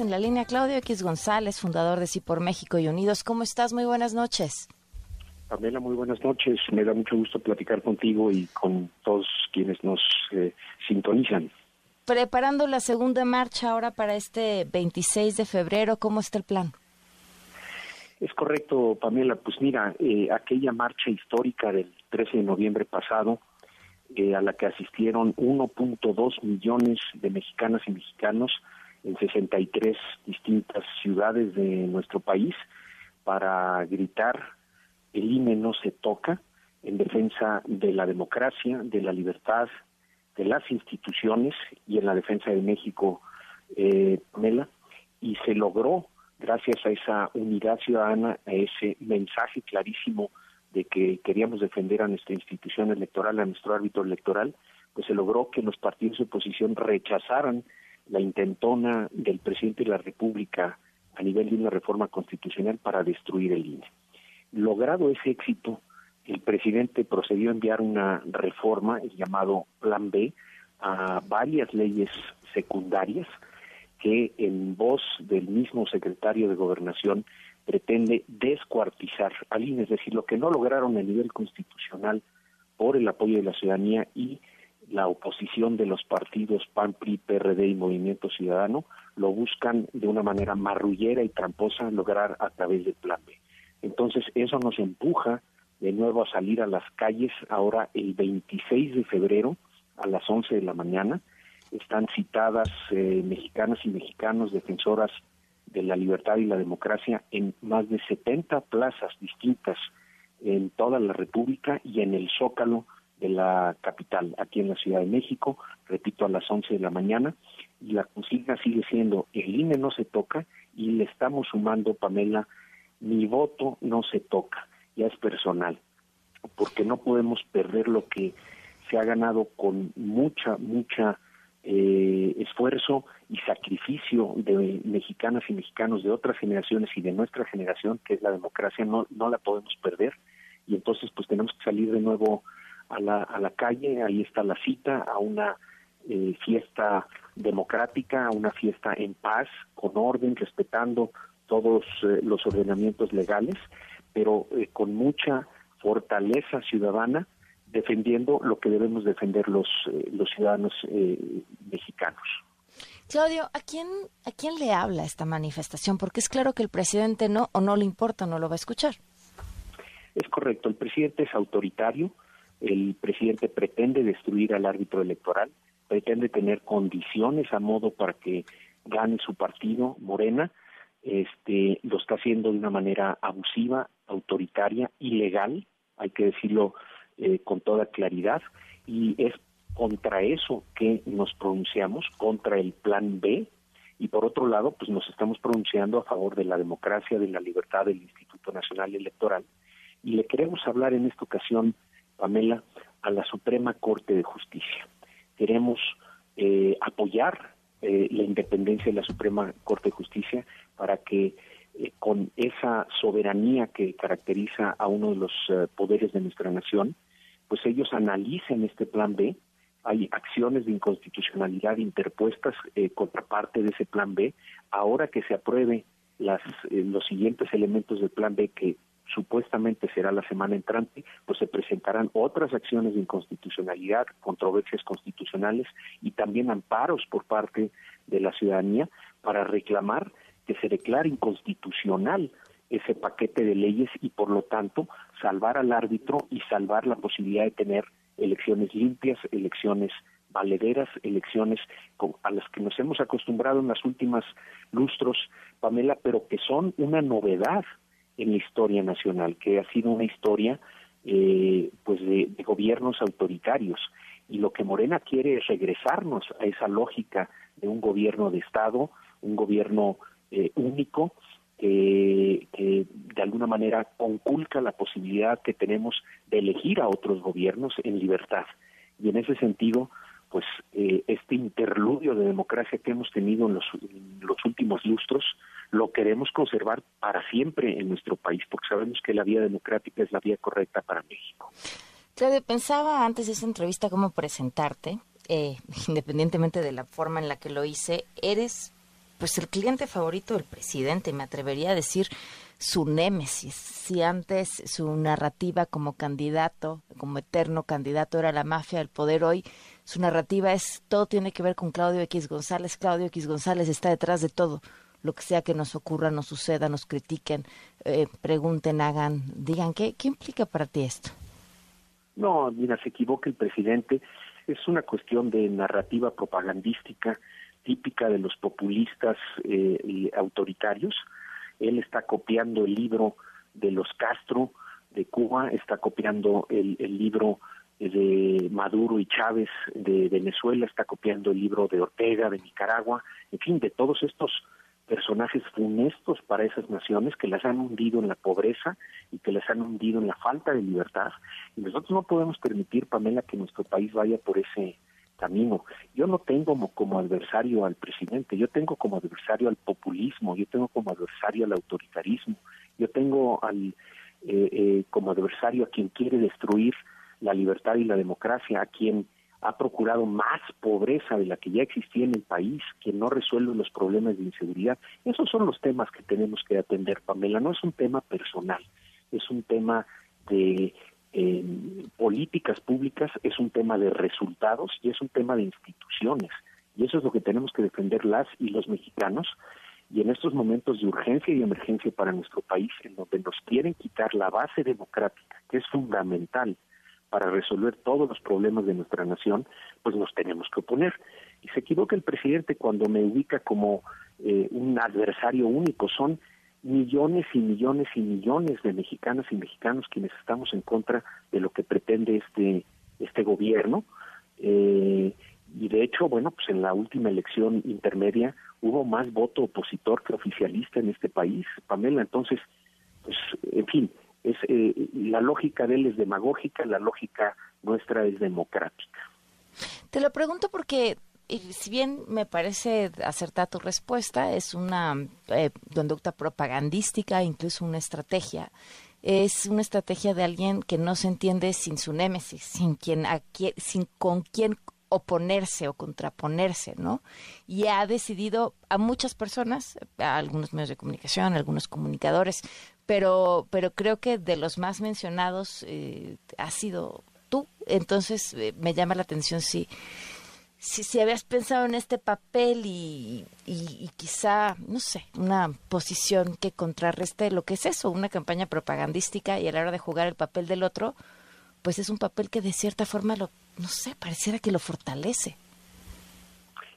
En la línea Claudio X González, fundador de Sí por México y Unidos. ¿Cómo estás? Muy buenas noches. Pamela, muy buenas noches. Me da mucho gusto platicar contigo y con todos quienes nos eh, sintonizan. Preparando la segunda marcha ahora para este 26 de febrero, ¿cómo está el plan? Es correcto, Pamela. Pues mira, eh, aquella marcha histórica del 13 de noviembre pasado, eh, a la que asistieron 1.2 millones de mexicanas y mexicanos en 63 distintas ciudades de nuestro país, para gritar el INE no se toca en defensa de la democracia, de la libertad, de las instituciones y en la defensa de México, eh, Pamela, y se logró gracias a esa unidad ciudadana, a ese mensaje clarísimo de que queríamos defender a nuestra institución electoral, a nuestro árbitro electoral, pues se logró que los partidos de oposición rechazaran la intentona del presidente de la República a nivel de una reforma constitucional para destruir el INE. Logrado ese éxito, el presidente procedió a enviar una reforma, el llamado Plan B, a varias leyes secundarias que en voz del mismo secretario de Gobernación pretende descuartizar al INE, es decir, lo que no lograron a nivel constitucional por el apoyo de la ciudadanía y la oposición de los partidos PAN, PRI, PRD y Movimiento Ciudadano, lo buscan de una manera marrullera y tramposa lograr a través del Plan B. Entonces, eso nos empuja de nuevo a salir a las calles ahora el 26 de febrero a las 11 de la mañana. Están citadas eh, mexicanas y mexicanos defensoras de la libertad y la democracia en más de 70 plazas distintas en toda la República y en el Zócalo de la capital, aquí en la Ciudad de México, repito, a las 11 de la mañana, y la consigna sigue siendo, el INE no se toca, y le estamos sumando, Pamela, mi voto no se toca, ya es personal, porque no podemos perder lo que se ha ganado con mucha, mucha eh, esfuerzo y sacrificio de mexicanas y mexicanos de otras generaciones y de nuestra generación, que es la democracia, no, no la podemos perder, y entonces pues tenemos que salir de nuevo a la, a la calle, ahí está la cita, a una eh, fiesta democrática, a una fiesta en paz, con orden, respetando todos eh, los ordenamientos legales, pero eh, con mucha fortaleza ciudadana, defendiendo lo que debemos defender los, los ciudadanos mexicanos. Claudio, ¿a quién, ¿a quién le habla esta manifestación? Porque es claro que el presidente no o no le importa, no lo va a escuchar. Es correcto, el presidente es autoritario, el presidente pretende destruir al árbitro electoral, pretende tener condiciones a modo para que gane su partido, Morena, este, lo está haciendo de una manera abusiva, autoritaria, ilegal, hay que decirlo eh, con toda claridad, y es contra eso que nos pronunciamos, contra el plan B, y por otro lado, pues nos estamos pronunciando a favor de la democracia, de la libertad del Instituto Nacional Electoral, y le queremos hablar en esta ocasión Pamela, a la Suprema Corte de Justicia. Queremos eh, apoyar eh, la independencia de la Suprema Corte de Justicia para que eh, con esa soberanía que caracteriza a uno de los poderes de nuestra nación, pues ellos analicen este plan B. Hay acciones de inconstitucionalidad interpuestas contra parte de ese plan B. Ahora que se apruebe las, los siguientes elementos del plan B que supuestamente será la semana entrante, pues se presentarán otras acciones de inconstitucionalidad, controversias constitucionales y también amparos por parte de la ciudadanía para reclamar que se declare inconstitucional ese paquete de leyes y por lo tanto salvar al árbitro y salvar la posibilidad de tener elecciones limpias, elecciones valederas, elecciones a las que nos hemos acostumbrado en las últimas lustros, Pamela, pero que son una novedad en la historia nacional, que ha sido una historia eh, pues de, gobiernos autoritarios. Y lo que Morena quiere es regresarnos a esa lógica de un gobierno de Estado, un gobierno eh, único, que de alguna manera conculca la posibilidad que tenemos de elegir a otros gobiernos en libertad. Y en ese sentido, pues eh, este interludio de democracia que hemos tenido en los, los, últimos lustros lo queremos conservar para siempre en nuestro país, porque sabemos que la vía democrática es la vía correcta para México. Claudio, pensaba antes de esa entrevista cómo presentarte, eh, independientemente de la forma en la que lo hice, eres pues el cliente favorito del presidente, me atrevería a decir su némesis. Si antes su narrativa como candidato, como eterno candidato era la mafia del poder, hoy su narrativa es todo tiene que ver con Claudio X González. Claudio X González está detrás de todo. Lo que sea que nos ocurra, nos suceda, nos critiquen, eh, pregunten, hagan, digan, ¿qué, ¿qué implica para ti esto? No, mira, se equivoca el presidente. Es una cuestión de narrativa propagandística típica de los populistas eh, y autoritarios. Él está copiando el libro de los Castro de Cuba, está copiando el, el libro de Maduro y Chávez de Venezuela, está copiando el libro de Ortega de Nicaragua, en fin, de todos estos personajes funestos para esas naciones que las han hundido en la pobreza y que las han hundido en la falta de libertad. Y nosotros no podemos permitir, Pamela, que nuestro país vaya por ese camino. Yo no tengo como, adversario al presidente, yo tengo como adversario al populismo, yo tengo como adversario al autoritarismo, yo tengo al, eh, eh, como adversario a quien quiere destruir la libertad y la democracia, a quien ha procurado más pobreza de la que ya existía en el país, que no resuelve los problemas de inseguridad. Esos son los temas que tenemos que atender, Pamela. No es un tema personal, es un tema de eh, políticas públicas, es un tema de resultados y es un tema de instituciones. Y eso es lo que tenemos que defender las y los mexicanos. Y en estos momentos de urgencia y emergencia para nuestro país, en donde nos quieren quitar la base democrática, que es fundamental, para resolver todos los problemas de nuestra nación, pues nos tenemos que oponer. Y se equivoca el presidente cuando me ubica como eh, un adversario único. Son millones y millones y millones de mexicanas y mexicanos quienes estamos en contra de lo que pretende este este gobierno. Eh, y de hecho, bueno, pues en la última elección intermedia hubo más voto opositor que oficialista en este país, Pamela. Entonces, pues, en fin, es eh, la lógica de él es demagógica, la lógica nuestra es democrática. Te lo pregunto porque si bien me parece acertada tu respuesta, es una eh, conducta propagandística, incluso una estrategia. Es una estrategia de alguien que no se entiende sin su némesis, sin quien, sin con quién oponerse o contraponerse, ¿no? Y ha decidido a muchas personas, a algunos medios de comunicación, a algunos comunicadores, pero, pero creo que de los más mencionados eh, ha sido tú. Entonces eh, me llama la atención si, si, si, habías pensado en este papel y, y, quizá, no sé, una posición que contrarreste lo que es eso, una campaña propagandística y a la hora de jugar el papel del otro, pues es un papel que de cierta forma lo, no sé, pareciera que lo fortalece.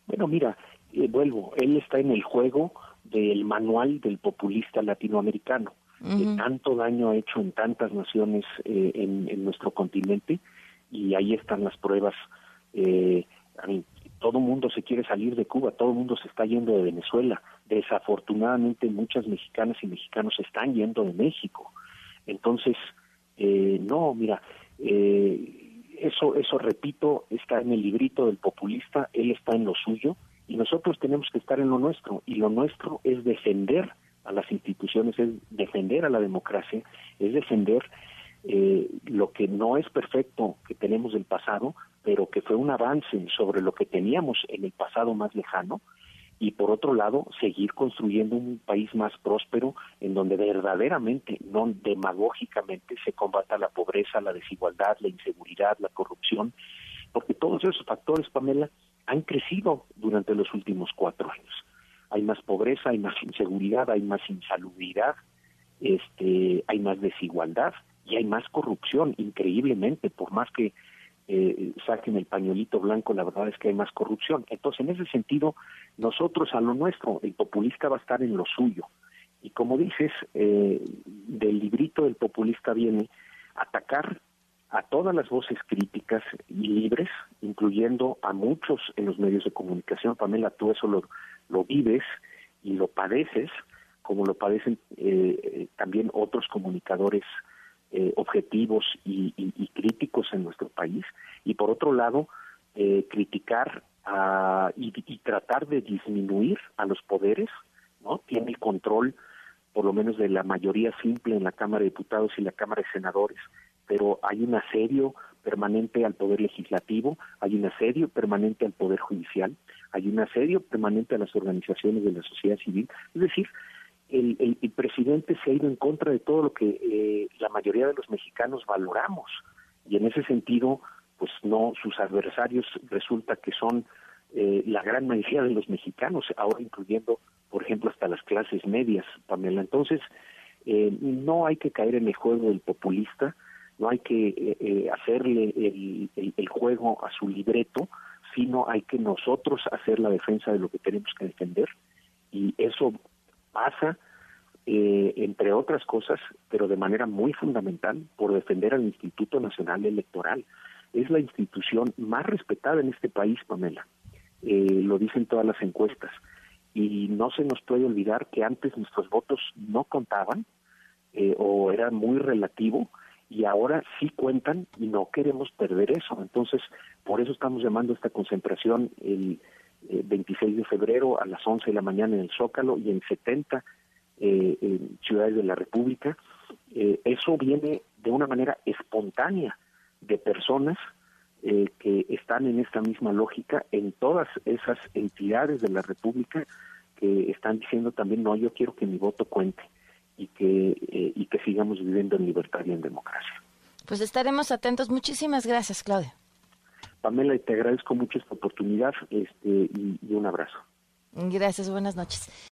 Bueno, mira, eh, vuelvo, él está en el juego del manual del populista latinoamericano que tanto daño ha hecho en tantas naciones eh, en, nuestro continente y ahí están las pruebas. Eh, todo el mundo se quiere salir de Cuba, todo el mundo se está yendo de Venezuela. Desafortunadamente muchas mexicanas y mexicanos se están yendo de México. Entonces, eh, no, mira, eh, eso, eso repito, está en el librito del populista, él está en lo suyo y nosotros tenemos que estar en lo nuestro y lo nuestro es defender a las instituciones, es defender a la democracia, es defender eh, lo que no es perfecto que tenemos del pasado, pero que fue un avance sobre lo que teníamos en el pasado más lejano, y por otro lado, seguir construyendo un país más próspero en donde verdaderamente, no demagógicamente, se combata la pobreza, la desigualdad, la inseguridad, la corrupción, porque todos esos factores, Pamela, han crecido durante los últimos cuatro años hay más pobreza, hay más inseguridad, hay más insalubridad, este, hay más desigualdad y hay más corrupción, increíblemente, por más que eh, saquen el pañuelito blanco, la verdad es que hay más corrupción. Entonces, en ese sentido, nosotros a lo nuestro, el populista va a estar en lo suyo. Y como dices, eh, del librito del populista viene atacar a todas las voces críticas y libres, incluyendo a muchos en los medios de comunicación. Pamela, tú eso lo, lo vives y lo padeces, como lo padecen eh, eh, también otros comunicadores eh, objetivos y, críticos en nuestro país. Y por otro lado, criticar y, y, tratar de disminuir a los poderes, ¿no? Tiene el control, por lo menos, de la mayoría simple en la Cámara de Diputados y la Cámara de Senadores pero hay un asedio permanente al poder legislativo, hay un asedio permanente al poder judicial, hay un asedio permanente a las organizaciones de la sociedad civil, es decir, el, presidente se ha ido en contra de todo lo que eh, la mayoría de los mexicanos valoramos. Y en ese sentido, pues no, sus adversarios resulta que son eh, la gran mayoría de los mexicanos, ahora incluyendo, por ejemplo, hasta las clases medias, Pamela. Entonces, eh, no hay que caer en el juego del populista, no hay que hacerle el, el juego a su libreto, sino hay que nosotros hacer la defensa de lo que tenemos que defender y eso pasa, eh, entre otras cosas, pero de manera muy fundamental, por defender al Instituto Nacional Electoral. Es la institución más respetada en este país, Pamela. Eh, lo dicen todas las encuestas. Y no se nos puede olvidar que antes nuestros votos no contaban eh, o era muy relativo y ahora sí cuentan y no queremos perder eso. Entonces, por eso estamos llamando esta concentración el 26 de febrero a las 11 de la mañana en el Zócalo y en 70 eh, ciudades de la República. Eh, eso viene de una manera espontánea de personas eh, que están en esta misma lógica en todas esas entidades de la República que están diciendo también no yo quiero que mi voto cuente y que y que sigamos viviendo en libertad y en democracia. Pues estaremos atentos. Muchísimas gracias, Claudia. Pamela, te agradezco mucho esta oportunidad este, y, y un abrazo. Gracias, buenas noches.